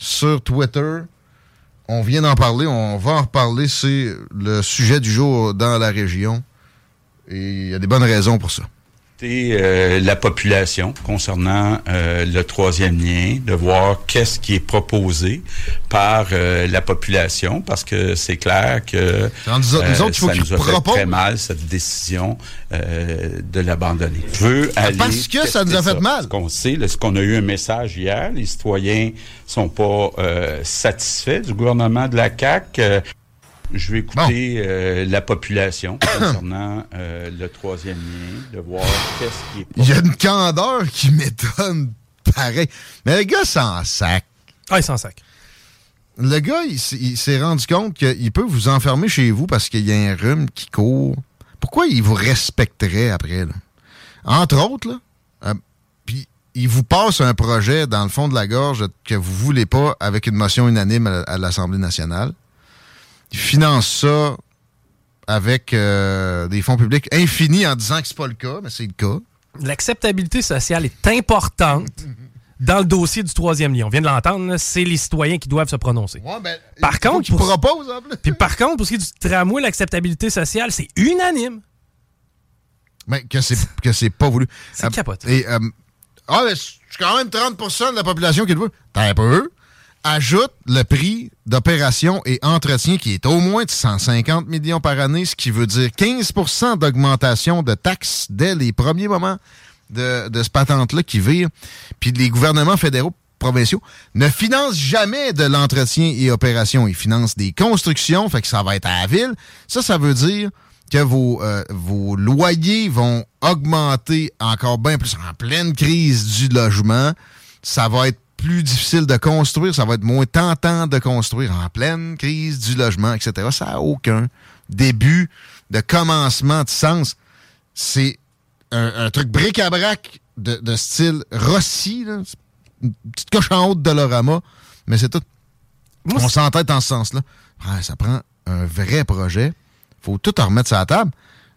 sur Twitter. On vient d'en parler, on va en reparler. C'est le sujet du jour dans la région. Et il y a des bonnes raisons pour ça. Euh, la population concernant euh, le troisième lien, de voir qu'est-ce qui est proposé par euh, la population, parce que c'est clair que nous autres, nous autres, ça nous a fait très mal cette décision de l'abandonner. Aller parce que ça nous a fait mal. Ce qu'on sait, ce qu'on a eu un message hier, les citoyens sont pas satisfaits du gouvernement de la CAC. Je vais écouter euh, la population concernant euh, le troisième lien, de voir qu'est-ce qui est. Il y a une candeur qui m'étonne pareil. Mais le gars s'en sac. Ah, il s'en sac. Le gars, il, s'est rendu compte qu'il peut vous enfermer chez vous parce qu'il y a un rhume qui court. Pourquoi il vous respecterait après? Là? Entre autres, là, euh, puis il vous passe un projet dans le fond de la gorge que vous voulez pas avec une motion unanime à l'Assemblée nationale il finance ça avec euh, des fonds publics infinis en disant que c'est pas le cas, mais c'est le cas. L'acceptabilité sociale est importante dans le dossier du troisième lien. On vient de l'entendre, c'est les citoyens qui doivent se prononcer. Ben, par contre, pour... puis par contre, pour ce qui est du tramway, l'acceptabilité sociale, c'est unanime. Mais que c'est que c'est pas voulu. C'est euh, capote. Et euh, ah, mais c'est quand même 30% de la population qui le veut. T'as un peu ajoute le prix d'opération et entretien qui est au moins de 150 millions par année, ce qui veut dire 15% d'augmentation de taxes dès les premiers moments de, de ce patente-là qui vire. Puis les gouvernements fédéraux provinciaux ne financent jamais de l'entretien et opération. Ils financent des constructions, fait que ça va être à la ville. Ça, ça veut dire que vos, euh, vos loyers vont augmenter encore bien plus en pleine crise du logement. Ça va être plus difficile de construire, ça va être moins tentant de construire en pleine crise du logement, etc. Ça n'a aucun début de commencement de sens. C'est un, truc bric-à-brac de, style Rossi, une petite coche en haut de Dolorama, mais c'est tout. On s'entête dans ce sens-là. ça prend un vrai projet. faut tout en remettre sur la table.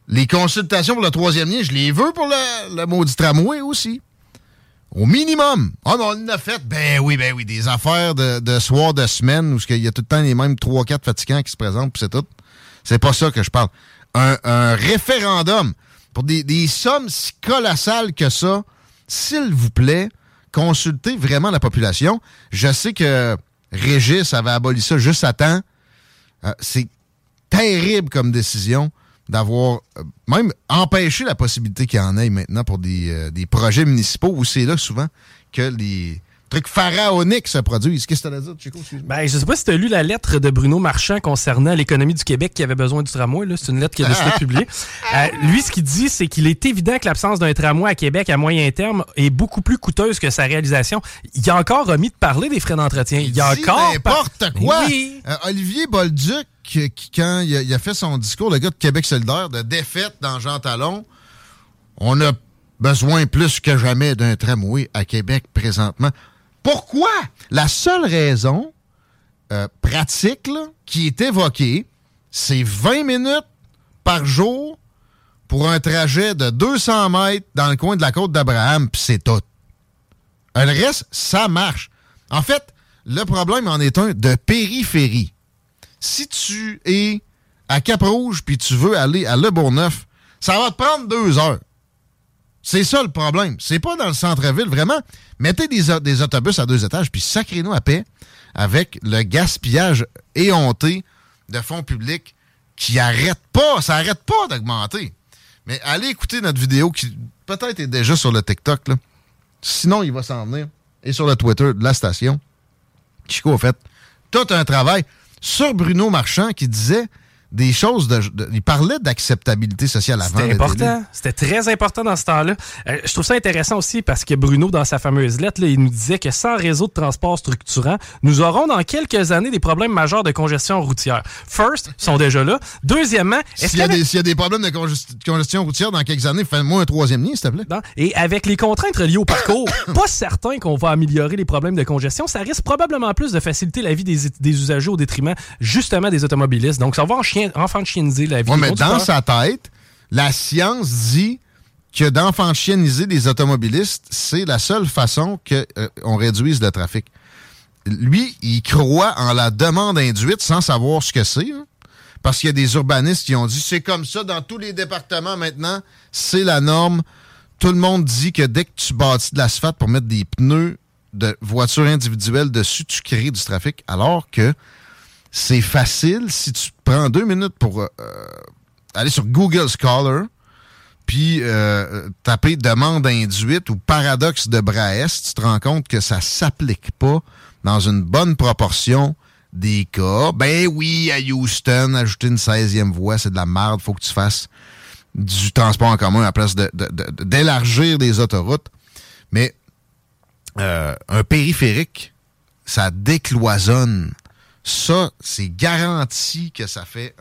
Les consultations pour le troisième lien, je les veux pour le, le maudit tramway aussi. Au minimum. Ah, on a fait, ben oui, ben oui, des affaires de, de soir, de semaine, où il y a tout le temps les mêmes 3-4 fatigants qui se présentent, puis c'est tout. C'est pas ça que je parle. Un, référendum pour des, des, sommes si colossales que ça, s'il vous plaît, consultez vraiment la population. Je sais que Régis avait aboli ça juste à temps. Euh, c'est terrible comme décision d'avoir euh, même empêché la possibilité qu'il y en ait maintenant pour des, euh, des projets municipaux où c'est là souvent que les trucs pharaoniques se produisent. Qu'est-ce que tu as à dire, Chico? Ben, je sais pas si tu as lu la lettre de Bruno Marchand concernant l'économie du Québec qui avait besoin du tramway. C'est une lettre qu'il a décidé de publier. Euh, lui, ce qu'il dit, c'est qu'il est évident que l'absence d'un tramway à Québec à moyen terme est beaucoup plus coûteuse que sa réalisation. Il a encore remis de parler des frais d'entretien. Il, a encore... n'importe quoi! Olivier Bolduc quand il a, fait son discours, le gars de Québec solidaire, de défaite dans Jean Talon, on a besoin plus que jamais d'un tramway à Québec présentement. Pourquoi? La seule raison euh, pratique qui est évoquée, c'est 20 minutes par jour pour un trajet de 200 mètres dans le coin de la côte d'Abraham, puis c'est tout. Le reste, ça marche. En fait, le problème en est un de périphérie si tu es à Cap-Rouge puis tu veux aller à Le Bourgneuf, ça va te prendre deux heures. C'est ça le problème. C'est pas dans le centre-ville, vraiment. Mettez des, autobus à deux étages, puis sacrez-nous à paix avec le gaspillage éhonté de fonds publics qui arrête pas, ça arrête pas d'augmenter. Mais allez écouter notre vidéo qui peut-être est déjà sur le TikTok. Sinon, il va s'en venir. Et sur le Twitter de la station. Chico a fait tout un travail sur Bruno Marchand qui disait des choses de, il parlait d'acceptabilité sociale avant. C'était important. C'était très important dans ce temps-là. Euh, je trouve ça intéressant aussi parce que Bruno, dans sa fameuse lettre, il nous disait que sans réseau de transport structurant, nous aurons dans quelques années des problèmes majeurs de congestion routière. First, sont déjà là. Deuxièmement, s'il y, y, a des problèmes de congestion routière dans quelques années, fais-moi un troisième lien, s'il te plaît. Et avec les contraintes liées au parcours, pas certain qu'on va améliorer les problèmes de congestion. Ça risque probablement plus de faciliter la vie des, des usagers au détriment justement des automobilistes. Donc, ça va en chien enfant de chieniser la vie. mais dans sa tête, la science dit que d'enfantieniser des automobilistes, c'est la seule façon qu'on euh, réduise le trafic. Lui, il croit en la demande induite sans savoir ce que c'est. Hein. parce qu'il y a des urbanistes qui ont dit c'est comme ça dans tous les départements maintenant, c'est la norme. Tout le monde dit que dès que tu bâtis de l'asphalte pour mettre des pneus de voitures individuelles dessus, tu crées du trafic. Alors que c'est facile si tu prends deux minutes pour euh, aller sur Google Scholar, puis euh, taper demande induite ou paradoxe de Braest, tu te rends compte que ça s'applique pas dans une bonne proportion des cas. Ben oui, à Houston, ajouter une 16e voie, c'est de la merde. Faut que tu fasses du transport en commun à place d'élargir des autoroutes. Mais euh, un périphérique, ça décloisonne ça, c'est garanti que ça fait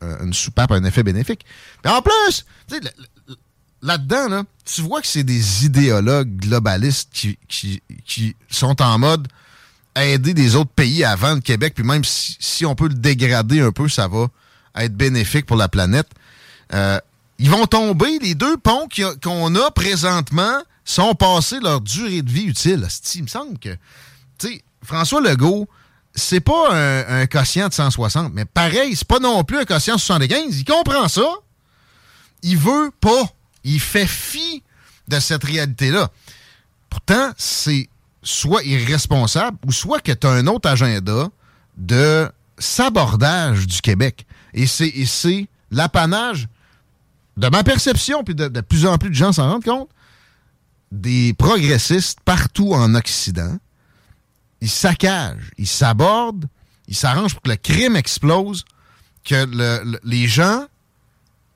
une soupape, un effet bénéfique. Mais en plus, là-dedans, tu vois que c'est des idéologues globalistes qui, qui, sont en mode aider des autres pays à vendre Québec, puis même si, on peut le dégrader un peu, ça va être bénéfique pour la planète. Euh, ils vont tomber, les deux ponts qu'on a présentement sont passés leur durée de vie utile. Il me semble que, tu sais, François Legault, c'est pas un, quotient de 160, mais pareil, c'est pas non plus un quotient de 75. Il comprend ça. Il veut pas. Il fait fi de cette réalité-là. Pourtant, c'est soit irresponsable ou soit que tu as un autre agenda de sabordage du Québec. Et c'est l'apanage, de ma perception, puis de, de plus en plus de gens s'en rendent compte, des progressistes partout en Occident il saccage, il s'aborde, il s'arrange pour que le crime explose, que les gens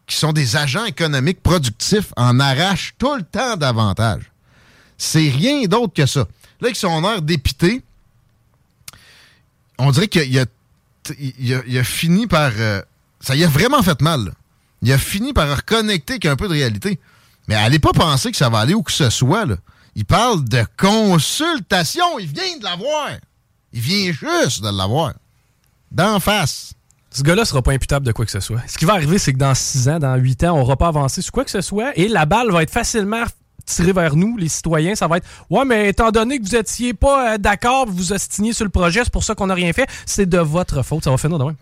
qui sont des agents économiques productifs en arrachent tout le temps davantage. C'est rien d'autre que ça. Là, ils sont air dépités. On dirait qu'il a, il a, fini par... Euh, ça y a vraiment fait mal. Il a fini par reconnecter avec un peu de réalité. Mais allez pas penser que ça va aller où que ce soit. Là. Il parle de consultation. Il vient de l'avoir. Il vient juste de l'avoir. D'en face. Ce gars-là sera pas imputable de quoi que ce soit. Ce qui va arriver, c'est que dans 6 ans, dans 8 ans, on n'aura pas avancé sur quoi que ce soit et la balle va être facilement tirée vers nous, les citoyens. Ça va être Ouais, mais étant donné que vous étiez pas euh, d'accord, vous vous ostiniez sur le projet, c'est pour ça qu'on n'a rien fait, c'est de votre faute. Ça va finir de même.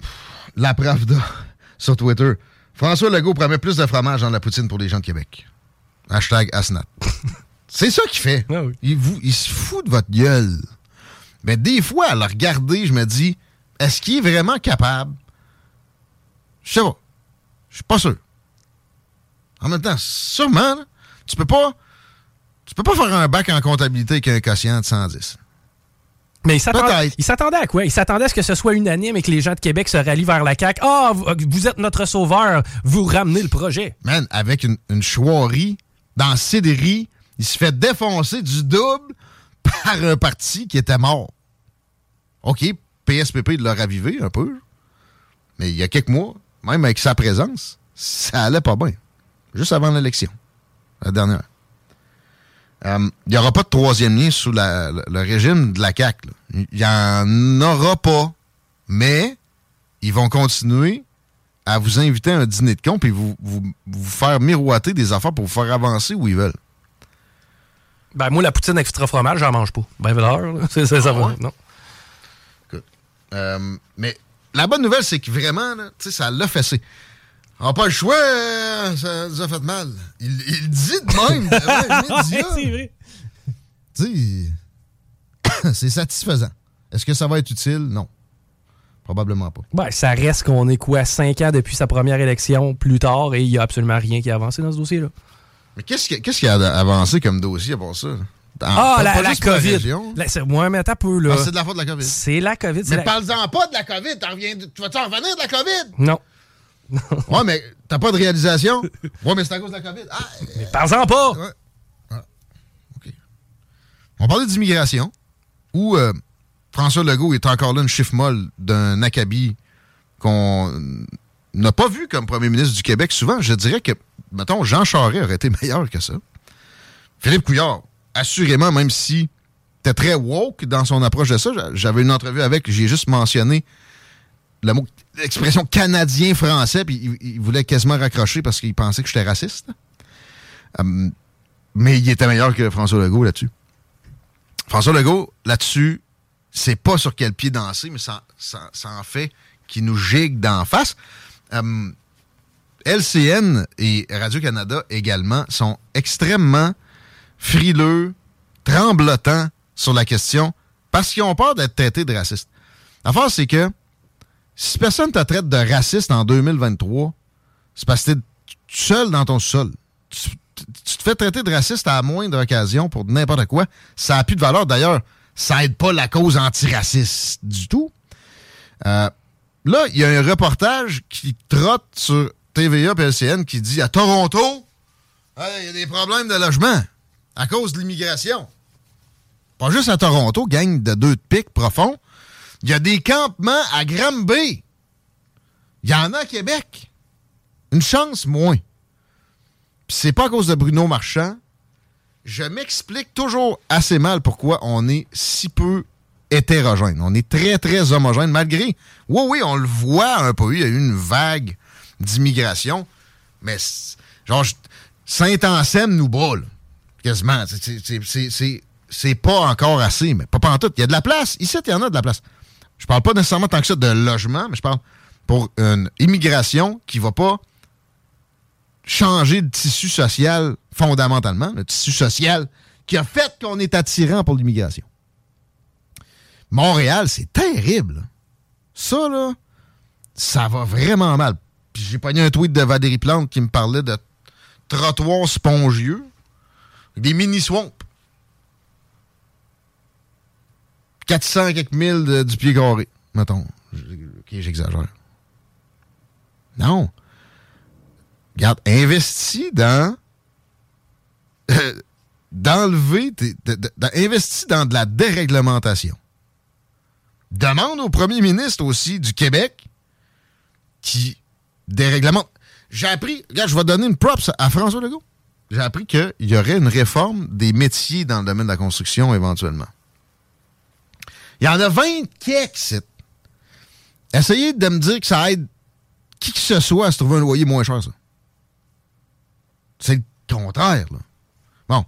La Pravda sur Twitter. François Legault promet plus de fromage dans la poutine pour les gens de Québec. Hashtag Asnat. C'est ça qu'il fait. Ah il, vous, il se fout de votre gueule. Mais des fois, à le regarder, je me dis, est-ce qu'il est vraiment capable? Je sais pas. Je suis pas sûr. En même temps, sûrement, tu peux pas. Tu peux pas faire un bac en comptabilité avec un quotient de 110. Mais il s'attendait à quoi? Il s'attendait à ce que ce soit unanime et que les gens de Québec se rallient vers la CAQ. Ah, vous, êtes notre sauveur, vous ramenez le projet. Man, avec une, une chouerie dans Cédéry, il se fait défoncer du double par un parti qui était mort. OK, PSPP l'a ravivé un peu, mais il y a quelques mois, même avec sa présence, ça allait pas bien. Juste avant l'élection, la dernière. Euh, il n'y aura pas de troisième lien sous le, régime de la CAQ. Il n'y en aura pas, mais ils vont continuer à vous inviter à un dîner de con et vous faire miroiter des affaires pour vous faire avancer où ils veulent. Ben, moi, la poutine avec extra fromage, j'en mange pas. Ben, c'est ça, ça ah Non. Euh, mais la bonne nouvelle, c'est que vraiment, là, ça l'a fessé. On n'a pas le choix, euh, ça nous a fait mal. Il, il dit de même. c'est vrai. Tu sais, c'est satisfaisant. Est-ce que ça va être utile? Non. Probablement pas. Ben, ça reste qu'on est quoi, cinq ans depuis sa première élection plus tard et il n'y a absolument rien qui a avancé dans ce dossier-là. Mais qu'est-ce qui, a avancé comme dossier pour ça? ah, la, la COVID. Moi, mais attends peu, là. Ah, c'est de la faute de la COVID. C'est la COVID. Mais parle-en pas de la COVID. Tu vas-tu en revenir de la COVID? Non. ouais, mais t'as pas de réalisation? Ouais, mais c'est à cause de la COVID. Ah, mais parle-en pas! Ouais. Ah, OK. On parlait d'immigration, où euh, François Legault est encore là une chiffre molle d'un acabit qu'on n'a pas vu comme premier ministre du Québec souvent. Je dirais que, mettons, Jean Charest aurait été meilleur que ça. Philippe Couillard, assurément, même si était très woke dans son approche de ça, j'avais une entrevue avec, j'ai juste mentionné l'expression canadien-français, puis il, voulait quasiment raccrocher parce qu'il pensait que j'étais raciste. Hum, mais il était meilleur que François Legault là-dessus. François Legault, là-dessus, c'est pas sur quel pied danser, mais ça, en fait qui nous gigue d'en face. Hum, LCN et Radio-Canada également sont extrêmement frileux, tremblotants sur la question parce qu'ils ont peur d'être traités de racistes. L'affaire, c'est que si personne te traite de raciste en 2023, c'est parce que tu es seul dans ton sol. Tu, te fais traiter de raciste à la moindre occasion pour n'importe quoi. Ça n'a plus de valeur. D'ailleurs, ça aide pas la cause antiraciste du tout. Euh, là, il y a un reportage qui trotte sur TVA et LCN qui dit à Toronto, il y a des problèmes de logement à cause de l'immigration. Pas juste à Toronto, gang de deux de pique profond. Il y a des campements à Granby. Il y en a à Québec. Une chance moins. Puis c'est pas à cause de Bruno Marchand. Je m'explique toujours assez mal pourquoi on est si peu hétérogène. On est très, très homogène, malgré. Oui, oui, on le voit un peu. Il y a eu une vague d'immigration. Mais, genre, Saint-Anselme nous brûle. Quasiment. C'est pas encore assez, mais pas en tout. Il y a de la place. Ici, il y en a de la place. Je parle pas nécessairement tant que ça de logement, mais je parle pour une immigration qui va pas changer de tissu social fondamentalement, le tissu social qui a fait qu'on est attirant pour l'immigration. Montréal, c'est terrible. Ça, là, ça va vraiment mal. Puis j'ai pogné un tweet de Valérie Plante qui me parlait de trottoirs spongieux, des mini-swamps. 400 quelques mille du pied carré, mettons. Ok, j'exagère. Non. Regarde, investis dans. d'enlever. investis dans de la déréglementation. Demande au premier ministre aussi du Québec qui déréglemente. J'ai appris. Regarde, je vais donner une props à François Legault. J'ai appris qu'il y aurait une réforme des métiers dans le domaine de la construction éventuellement. Il y en a 20 quelques Essayez de me dire que ça aide qui que ce soit à se trouver un loyer moins cher, ça. C'est le contraire, là. Bon.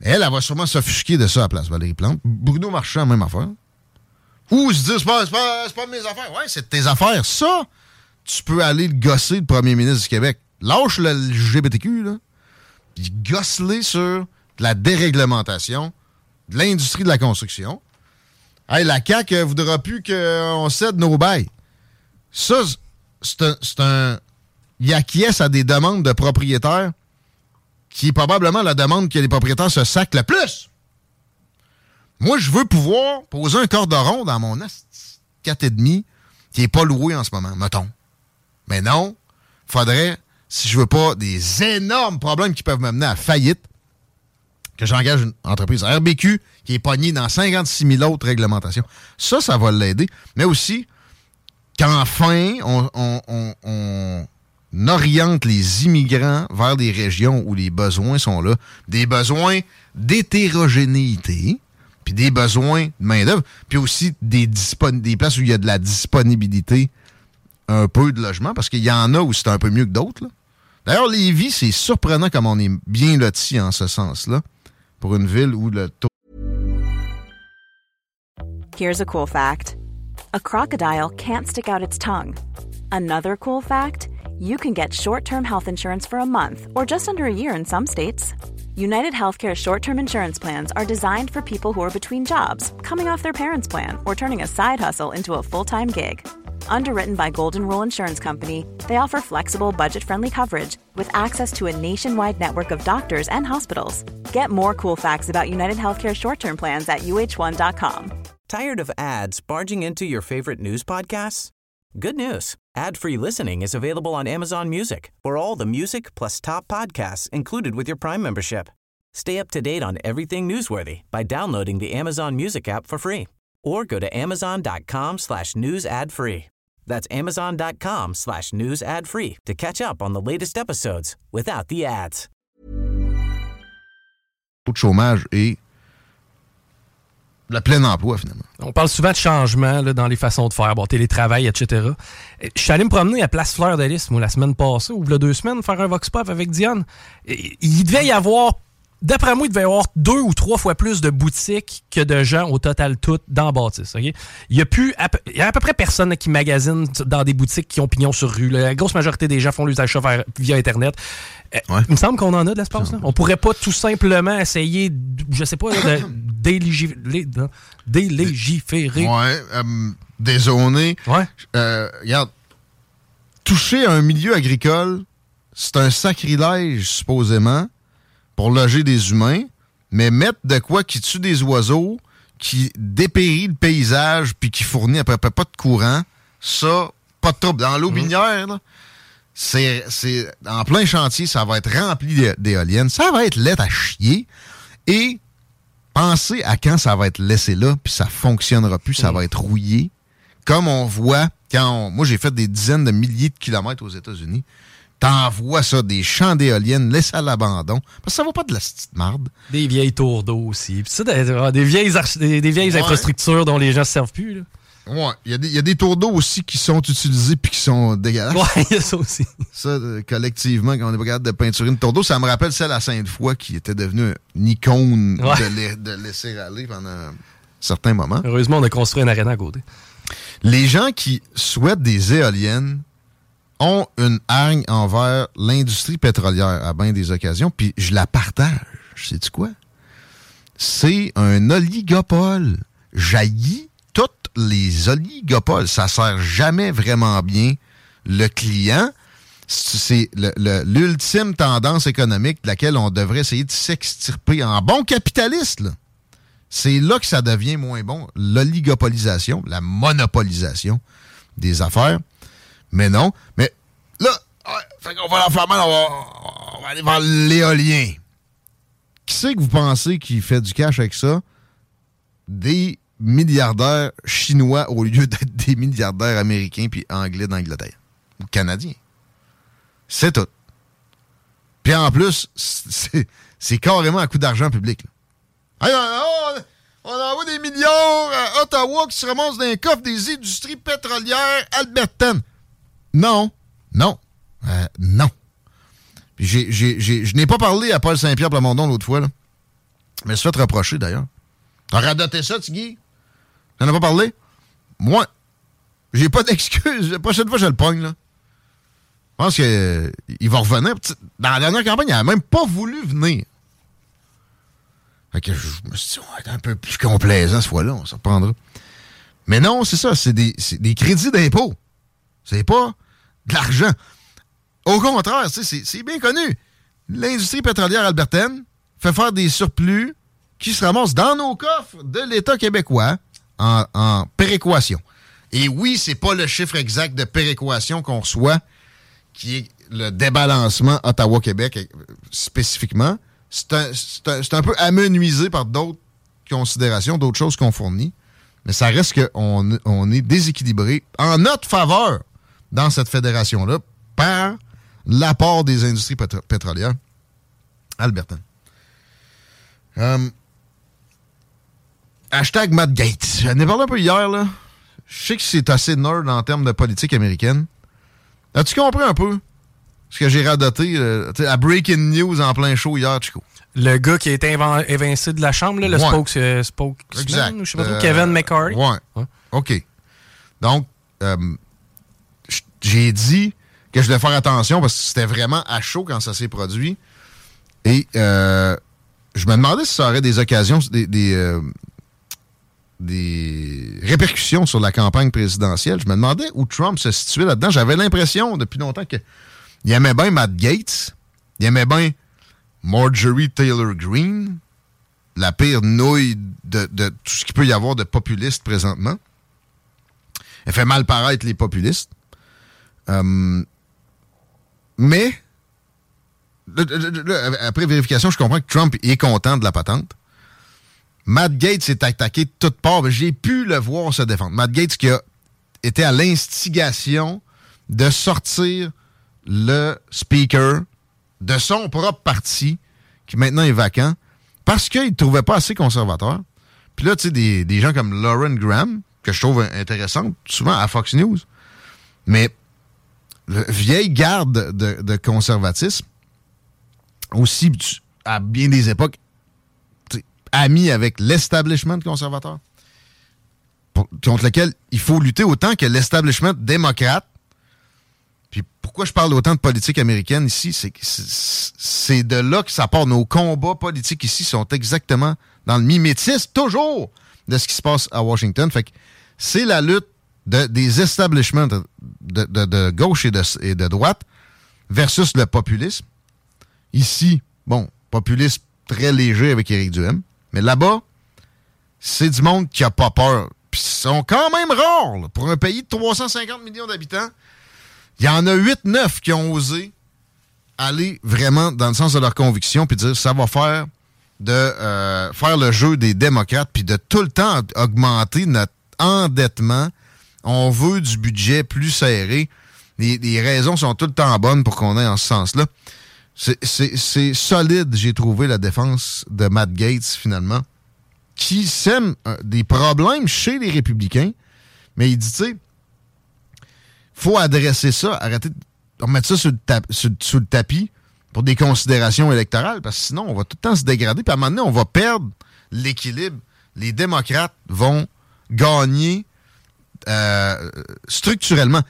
Elle, elle va sûrement s'offusquer de ça à la place, Valérie Plante. Bruno Marchand, même affaire. Ou se dire, c'est pas, pas, pas mes affaires. Ouais, c'est tes affaires. Ça, tu peux aller le gosser, le premier ministre du Québec. Lâche le LGBTQ, là. Puis gosse-les sur la déréglementation de l'industrie de la construction Hey, la CAQ ne voudra plus qu'on cède nos bails. Ça, c'est un, Il acquiesce à des demandes de propriétaires qui est probablement la demande que les propriétaires se sacent le plus. Moi, je veux pouvoir poser un cordon dans mon 4,5 qui n'est pas loué en ce moment, mettons. Mais non, faudrait, si je veux pas des énormes problèmes qui peuvent me mener à faillite, que j'engage une entreprise RBQ qui est pognée dans 56 000 autres réglementations. Ça, ça va l'aider. Mais aussi qu'enfin, on, oriente les immigrants vers des régions où les besoins sont là. Des besoins d'hétérogénéité, puis des besoins de main-d'œuvre, puis aussi des, des places où il y a de la disponibilité un peu de logement, parce qu'il y en a où c'est un peu mieux que d'autres. D'ailleurs, Lévis, c'est surprenant comme on est bien loti en ce sens-là. pour une ville où le taux. Here's a cool fact a crocodile can't stick out its tongue. Another cool fact you can get short term health insurance for a month or just under a year in some states. United Healthcare short term insurance plans are designed for people who are between jobs, coming off their parents' plan, or turning a side hustle into a full time gig. Underwritten by Golden Rule Insurance Company, they offer flexible, budget friendly coverage with access to a nationwide network of doctors and hospitals. Get more cool facts about United Healthcare short term plans at uh1.com. Tired of ads barging into your favorite news podcasts? Good news. Ad-free listening is available on Amazon Music for all the music plus top podcasts included with your Prime membership. Stay up to date on everything newsworthy by downloading the Amazon Music app for free or go to amazon.com slash news ad free. That's amazon.com slash news ad free to catch up on the latest episodes without the ads. de chômage et le plein emploi, finalement. On parle souvent de changement là, dans les façons de faire, bon, télétravail, etc. Je suis allé me promener à Place Fleur moi, la semaine passée, ou deux semaines, faire un Vox Pop avec Diane. Et il devait y avoir D'après moi, il devait y avoir deux ou trois fois plus de boutiques que de gens au total toutes dans Baptiste. Il y a plus, il y a à peu près personne qui magasine dans des boutiques qui ont pignon sur rue. La grosse majorité des gens font les achats via Internet. Euh, il me semble qu'on en a de l'espace. On pourrait pas tout simplement essayer, je sais pas, de délégiférer. Ouais, euh, dézoner. Ouais. Euh, regarde, toucher un milieu agricole, c'est un sacrilège, supposément pour loger des humains, mais mettre de quoi qui tue des oiseaux, qui dépérit le paysage, puis qui fournit à peu près pas de courant, ça, pas de trouble. Dans l'eau minière, c'est, en plein chantier, ça va être rempli d'éoliennes, ça va être laid à chier, et pensez à quand ça va être laissé là, puis ça fonctionnera plus, ça va être rouillé, comme on voit quand moi j'ai fait des dizaines de milliers de kilomètres aux États-Unis. T'envoies ça, des champs d'éoliennes, laisse à l'abandon. Parce que ça vaut pas de la petite marde. Des vieilles tours d'eau aussi. Puis ça, des, vieilles, des, vieilles infrastructures dont les gens ne se servent plus. Là. Ouais, il y, a des tours d'eau aussi qui sont utilisés puis qui sont dégueulasses. Ouais, il y a ça aussi. Ça, euh, collectivement, quand on est capable de peinturer une tour d'eau, ça me rappelle celle à Sainte-Foy qui était devenue une icône de, laisser aller pendant un certain moment. Heureusement, on a construit un aréna à côté. Les gens qui souhaitent des éoliennes ont une hargne envers l'industrie pétrolière à bien des occasions, puis je la partage. Sais-tu quoi? C'est un oligopole. Jaillit toutes les oligopoles. Ça sert jamais vraiment bien le client. C'est l'ultime tendance économique de laquelle on devrait essayer de s'extirper en bon capitaliste. C'est là que ça devient moins bon. L'oligopolisation, la monopolisation des affaires. Mais non. Mais là, fait qu'on va la faire mal, on va, aller vers l'éolien. Qui c'est que vous pensez qui fait du cash avec ça? Des milliardaires chinois au lieu d'être des milliardaires américains puis anglais d'Angleterre. Ou canadiens. C'est tout. Puis en plus, c'est carrément un coup d'argent public. on, on, envoie des millions à Ottawa qui se ramassent dans les coffres des industries pétrolières albertaines. Non. Non. Euh, non. je n'ai pas parlé à Paul Saint-Pierre Plamondon l'autre fois, là. Mais se fait reprocher, d'ailleurs. T'as radoté ça, Tigui? T'en as pas parlé? Moi, j'ai pas d'excuse. La prochaine fois, je le pogne, là. Je pense qu'il euh, va revenir. Dans la dernière campagne, il n'a même pas voulu venir. Je me suis dit, on va être un peu plus complaisant cette fois-là, on s'en reprendra. Mais non, c'est ça, c'est des, des crédits d'impôt. C'est pas de l'argent. Au contraire, c'est bien connu. L'industrie pétrolière albertaine fait faire des surplus qui se ramassent dans nos coffres de l'État québécois en, péréquation. Et oui, c'est pas le chiffre exact de péréquation qu'on reçoit, qui est le débalancement Ottawa-Québec spécifiquement. C'est un, peu amenuisé par d'autres considérations, d'autres choses qu'on fournit. Mais ça reste qu'on on est déséquilibré en notre faveur dans cette fédération-là par l'apport des industries pétrolières Albertin. Euh, hashtag Matt Gates. J'en ai parlé un peu hier, là. Je sais que c'est assez nerd en termes de politique américaine. As-tu compris un peu ce que j'ai radoté euh, à Breaking News en plein show hier, Chico? Le gars qui a été évincé de la chambre, le spoke, euh, spokesman, je sais pas Kevin McCarthy. Ouais. OK. Donc, j'ai dit que je devais faire attention parce que c'était vraiment à chaud quand ça s'est produit. Et euh, je me demandais si ça aurait des occasions, des, euh, des, répercussions sur la campagne présidentielle. Je me demandais où Trump se situait là-dedans. J'avais l'impression depuis longtemps qu'il aimait bien Matt Gates, il aimait bien Marjorie Taylor Greene, la pire nouille de, de tout ce qu'il peut y avoir de populiste présentement. elle fait mal paraître les populistes. Euh, mais, après vérification, je comprends que Trump est content de la patente. Matt Gates s'est attaqué de toutes parts. J'ai pu le voir se défendre. Matt Gates qui a été à l'instigation de sortir le speaker de son propre parti, qui maintenant est vacant, parce qu'il ne trouvait pas assez conservateur. Puis là, tu sais, des, des, gens comme Lauren Graham, que je trouve intéressante, souvent à Fox News, mais vieille garde de, conservatisme, aussi à bien des époques, ami avec l'establishment conservateur, contre lequel il faut lutter autant que l'establishment démocrate. Puis pourquoi je parle autant de politique américaine ici, c'est c'est de là que ça part. Nos combats politiques ici sont exactement dans le mimétisme, toujours, de ce qui se passe à Washington. Fait que c'est la lutte des establishments de, gauche et de, droite versus le populisme. Ici, bon, populisme très léger avec Éric Duhem. Mais là-bas, c'est du monde qui a pas peur. Puis ils sont quand même rares. Pour un pays de 350 millions d'habitants, il y en a 8-9 qui ont osé aller vraiment dans le sens de leur conviction puis dire ça va faire de euh, faire le jeu des démocrates puis de tout le temps augmenter notre endettement on veut du budget plus serré. Les, raisons sont tout le temps bonnes pour qu'on ait en ce sens-là. C'est solide, j'ai trouvé, la défense de Matt Gates, finalement, qui sème euh, des problèmes chez les républicains, mais il dit, tu sais, faut adresser ça, arrêter de remettre ça sur le, tapis pour des considérations électorales, parce que sinon, on va tout le temps se dégrader, puis à un moment donné, on va perdre l'équilibre. Les démocrates vont gagner euh, structurellement,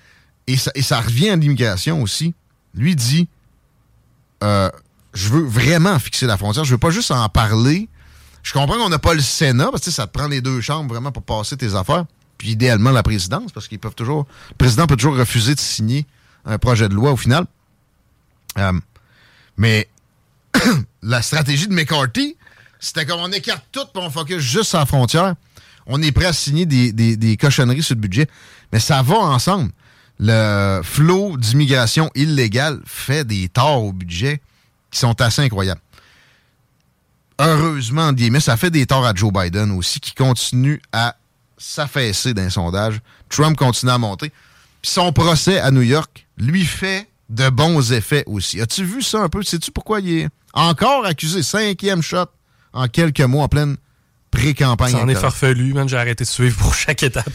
et ça, revient à l'immigration aussi, lui dit euh, Je veux vraiment fixer la frontière, je veux pas juste en parler. Je comprends qu'on n'a pas le Sénat, parce que ça te prend les deux chambres vraiment pour passer tes affaires, puis idéalement la présidence, parce qu'ils peuvent toujours. Le président peut toujours refuser de signer un projet de loi au final. Euh, mais la stratégie de McCarthy, c'était comme on écarte tout pour on focus juste sur la frontière on est prêt à signer des, cochonneries sur le budget. Mais ça va ensemble. Le flot d'immigration illégale fait des torts au budget qui sont assez incroyables. Heureusement, mais ça fait des torts à Joe Biden aussi, qui continue à s'affaisser d'un sondage. Trump continue à monter. Puis son procès à New York lui fait de bons effets aussi. As-tu vu ça un peu? Sais-tu pourquoi il est encore accusé? Cinquième shot en quelques mois en pleine pré-campagne. Ça en est farfelu, man. J'ai arrêté de suivre pour chaque étape.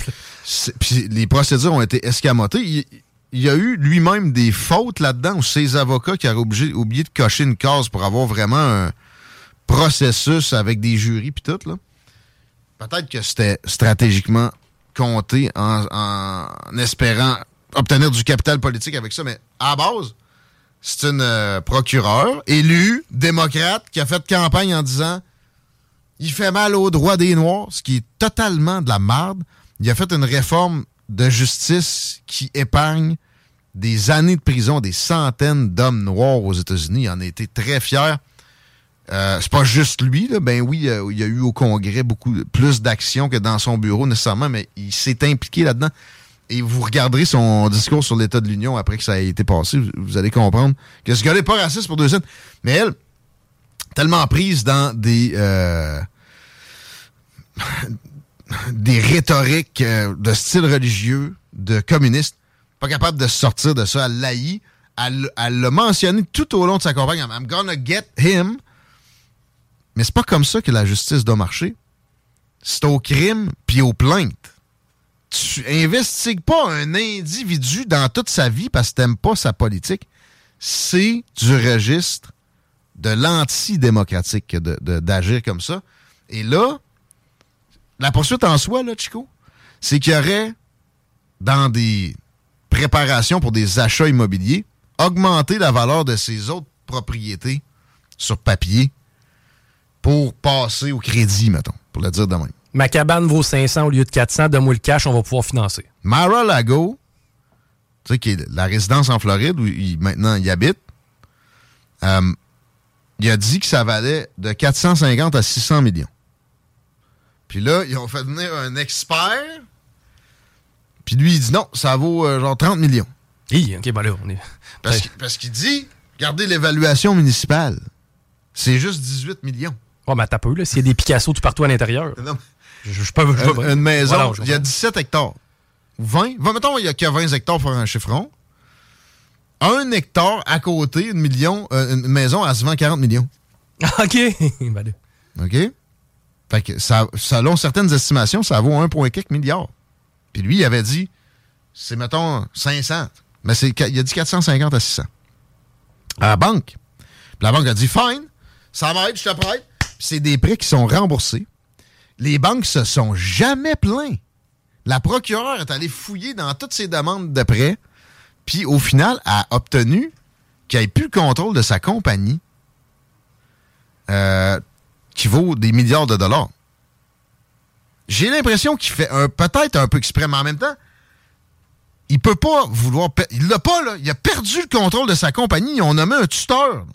Puis les procédures ont été escamotées. Il, y a eu lui-même des fautes là-dedans, ou ses avocats qui auraient oublié de cocher une case pour avoir vraiment un processus avec des jurys puis tout. Là. Peut-être que c'était stratégiquement compté en, en, espérant obtenir du capital politique avec ça, mais à base, c'est une euh, procureure élue, démocrate, qui a fait campagne en disant il fait mal aux droits des Noirs, ce qui est totalement de la merde. Il a fait une réforme de justice qui épargne des années de prison des centaines d'hommes noirs aux États-Unis. Il en a été très fier. Euh, c'est pas juste lui, ben oui, il y a eu au Congrès beaucoup plus d'actions que dans son bureau nécessairement, mais il s'est impliqué là-dedans. Et vous regarderez son discours sur l'état de l'Union après que ça a été passé, vous allez comprendre que ce gars n'est pas raciste pour deux cents. Mais elle, tellement prise dans des euh, des rhétoriques euh, de style religieux, de communiste, pas capable de sortir de ça. Elle l'haït. Elle l'a mentionné tout au long de sa campagne. I'm gonna get him. Mais c'est pas comme ça que la justice doit marcher. C'est au crime puis aux plaintes. Tu investigues pas un individu dans toute sa vie parce que t'aimes pas sa politique. C'est du registre de l'antidémocratique d'agir comme ça. Et là, la poursuite en soi, là, Chico, c'est qu'il y aurait, dans des préparations pour des achats immobiliers, augmenté la valeur de ses autres propriétés sur papier pour passer au crédit, mettons, pour le dire de même. Ma cabane vaut 500 au lieu de 400, donne-moi le cash, on va pouvoir financer. Mara Lago, tu sais, qui est la résidence en Floride où il, maintenant il habite, euh, il a dit que ça valait de 450 à 600 millions. Puis là, ils ont fait venir un expert, puis lui, il dit non, ça vaut euh, genre 30 millions. Hi, OK, ben là, on est... Parce qu'il dit, regardez l'évaluation municipale. C'est juste 18 millions. Oh, mais t'as peu, là. S'il y a des Picasso tout partout à l'intérieur. Non, Je, je peux. je une, maison, Voilà, je- il y a 17 hectares. 20. 20 mettons, il y a que 20 hectares pour un chiffron. Un hectare à côté, une, million, euh, une maison, elle se vend 40 millions. OK. Ben là. OK? Ça, selon certaines estimations, ça vaut 1,4 milliard. Puis lui, il avait dit, c'est, mettons, 500. Mais c'est, il a dit 450 à 600. À la banque. Puis la banque a dit, fine, ça va être, je te prête. C'est des prêts qui sont remboursés. Les banques se sont jamais plaints. La procureure est allée fouiller dans toutes ses demandes de prêts. Puis au final, a obtenu qu'il ait plus le contrôle de sa compagnie. Euh, qui vaut des milliards de dollars. J'ai l'impression qu'il fait un peut-être un peu exprès, mais en même temps, il peut pas vouloir. Il l'a pas, là. Il a perdu le contrôle de sa compagnie. Ils ont nommé un tuteur.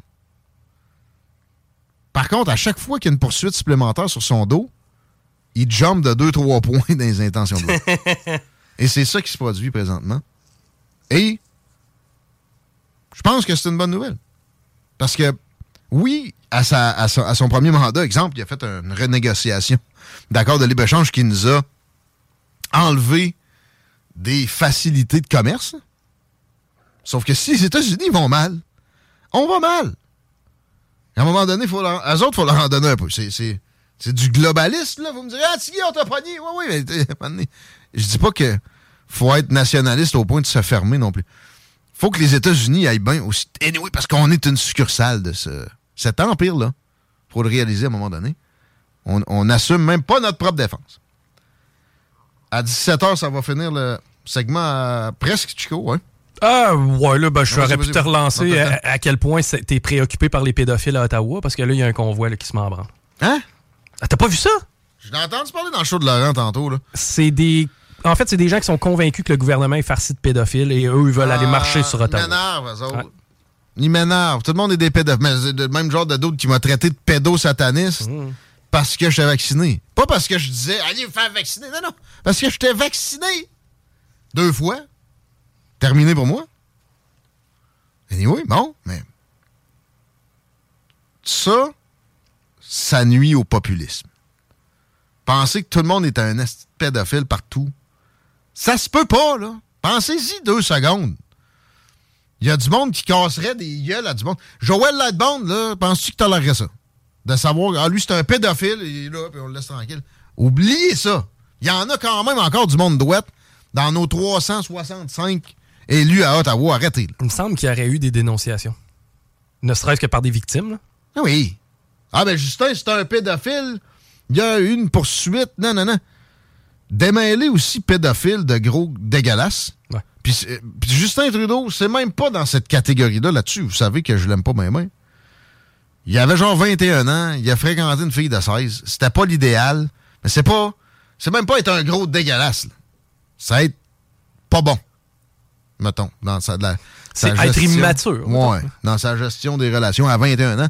Par contre, à chaque fois qu'il y a une poursuite supplémentaire sur son dos, il jump de 2-3 points dans les intentions de vote. Et c'est ça qui se produit présentement. Et je pense que c'est une bonne nouvelle. Parce que, oui, à, sa- à son, à son premier mandat, exemple, il a fait une renégociation d'accord de libre-échange qui nous a enlevé des facilités de commerce. Sauf que si les États-Unis vont mal, on va mal. À un moment donné, faut leur, eux autres, il faut leur en donner un peu. C'est, du globaliste, là. Vous me direz, ah, Tiggy, on t'a pogné. Oui, oui, mais je dis pas que faut être nationaliste au point de se fermer non plus. faut que les États-Unis aillent bien aussi. Anyway, parce qu'on est une succursale de ce, cet empire-là. faut le réaliser à un moment donné. On n'assume même pas notre propre défense. À 17h, ça va finir le segment à presque Chico, hein? Ah, ouais, là, ben, je Vas-y, aurais pu te relancer à, à quel point t'es préoccupé par les pédophiles à Ottawa, parce que là, il y a un convoi là, qui se met en branle. Hein? Ah, t'as pas vu ça? Je l'ai entendu parler dans le show de Laurent tantôt, là. C'est des. En fait, c'est des gens qui sont convaincus que le gouvernement est farci de pédophiles et eux, ils veulent aller marcher sur Ottawa. m'énervent, eux autres. Ouais. Ils m'énervent. Tout le monde est des pédophiles. Mais c'est le même genre de d'autres qui m'a traité de pédosataniste Mmh. parce que j'étais vacciné. Pas parce que je disais, allez vous faire vacciner. Non, non. Parce que j'étais vacciné. Deux fois. Terminé pour moi. Anyway, bon, mais. Ça, ça nuit au populisme. Penser que tout le monde est un pédophile partout, ça se peut pas, là. Pensez-y deux secondes. Il y a du monde qui casserait des gueules à du monde. Joël Lightbond, là, penses-tu que tolérerais ça? De savoir, ah, lui, c'est un pédophile, il est là, puis on le laisse tranquille. Oubliez ça. Il y en a quand même encore du monde douette dans nos 365 élus à Ottawa. Arrêtez, là. Il me semble qu'il y aurait eu des dénonciations. Ne serait-ce que par des victimes. là. Ah oui. Ah ben Justin, c'est un pédophile. Il y a eu une poursuite. Non, non, non. Démêler aussi pédophile de gros dégueulasse. Ouais. Puis, Justin Trudeau, c'est même pas dans cette catégorie-là là-dessus. Vous savez que je l'aime pas même. Il avait genre 21 ans, il a fréquenté une fille de 16. C'était pas l'idéal, mais c'est pas. C'est même pas être un gros dégueulasse. là. C'est être pas bon. Mettons, dans sa, la- sa C'est être immature. Ouais, dans sa gestion des relations à 21 ans.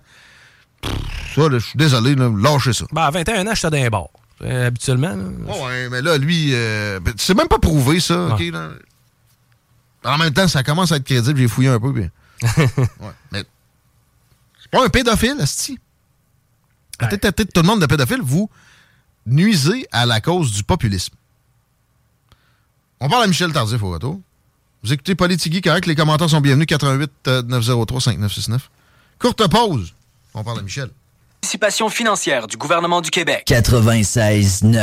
Pff, Ça, je suis désolé, là, lâchez ça. Ben, à 21 ans, j'étais dans les bars. Euh, habituellement. là. Ouais, mais là, lui, euh, ben, c'est même pas prouvé, ça, OK? Ouais. là. En même temps, ça commence à être crédible, j'ai fouillé un peu, puis... ouais, mais c'est pas un pédophile, asti. À tête à tête, tout le monde de pédophile, vous nuisez à la cause du populisme. On parle à Michel Tardif au retour. Vous écoutez Politigui, correct, les commentaires sont bienvenus, 88 euh, 903 5969. Courte pause. On parle à Michel. Participation financière du gouvernement du Québec. 96.9.